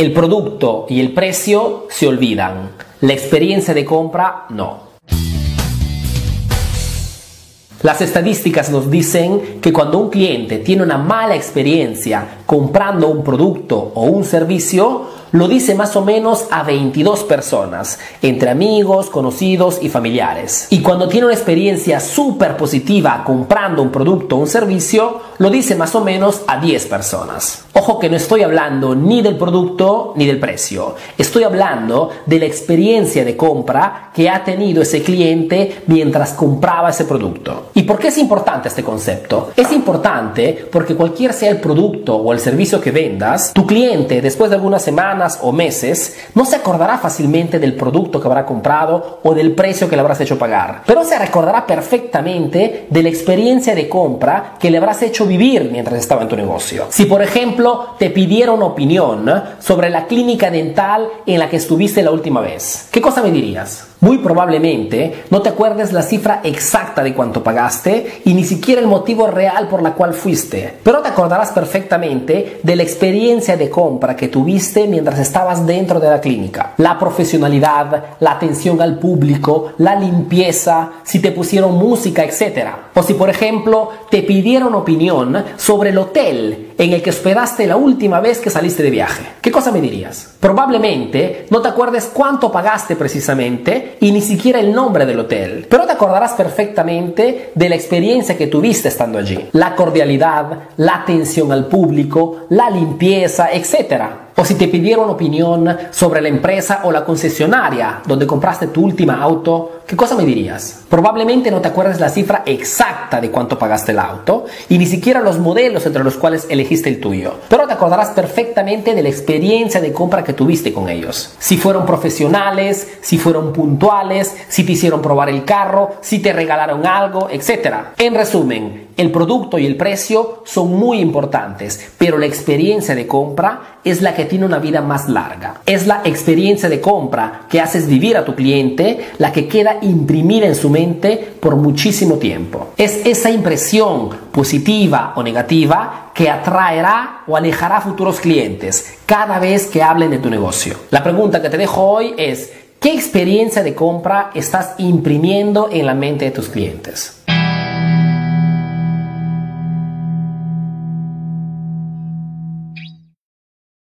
El producto y el precio se olvidan, la experiencia de compra no. Las estadísticas nos dicen que cuando un cliente tiene una mala experiencia comprando un producto o un servicio, lo dice más o menos a 22 personas, entre amigos, conocidos y familiares. Y cuando tiene una experiencia súper positiva comprando un producto o un servicio, lo dice más o menos a 10 personas. Ojo que no estoy hablando ni del producto ni del precio, estoy hablando de la experiencia de compra que ha tenido ese cliente mientras compraba ese producto. ¿Y por qué es importante este concepto? Es importante porque cualquier sea el producto o el servicio que vendas, tu cliente después de algunas semanas o meses no se acordará fácilmente del producto que habrá comprado o del precio que le habrás hecho pagar, pero se recordará perfectamente de la experiencia de compra que le habrás hecho vivir mientras estaba en tu negocio. Si por ejemplo te pidieron opinión sobre la clínica dental en la que estuviste la última vez, ¿qué cosa me dirías? Muy probablemente no te acuerdes la cifra exacta de cuánto pagaste y ni siquiera el motivo real por la cual fuiste, pero te acordarás perfectamente de la experiencia de compra que tuviste mientras estabas dentro de la clínica. La profesionalidad, la atención al público, la limpieza, si te pusieron música, etc. O si por ejemplo te pidieron opinión sobre el hotel en el que hospedaste la última vez que saliste de viaje. ¿Qué cosa me dirías? Probablemente no te acuerdes cuánto pagaste precisamente, y ni siquiera el nombre del hotel, pero te acordarás perfectamente de la experiencia que tuviste estando allí. La cordialidad, la atención al público, la limpieza, etc. O si te pidieron opinión sobre la empresa o la concesionaria donde compraste tu última auto, ¿qué cosa me dirías? Probablemente no te acuerdes la cifra exacta de cuánto pagaste el auto y ni siquiera los modelos entre los cuales elegiste el tuyo, pero te acordarás perfectamente de la experiencia de compra que tuviste con ellos. Si fueron profesionales, si fueron puntuales, si te hicieron probar el carro, si te regalaron algo, etc. En resumen, el producto y el precio son muy importantes, pero la experiencia de compra es la que tiene una vida más larga. Es la experiencia de compra que haces vivir a tu cliente la que queda imprimida en su mente por muchísimo tiempo. Es esa impresión positiva o negativa que atraerá o alejará futuros clientes cada vez que hablen de tu negocio. La pregunta que te dejo hoy es, ¿qué experiencia de compra estás imprimiendo en la mente de tus clientes?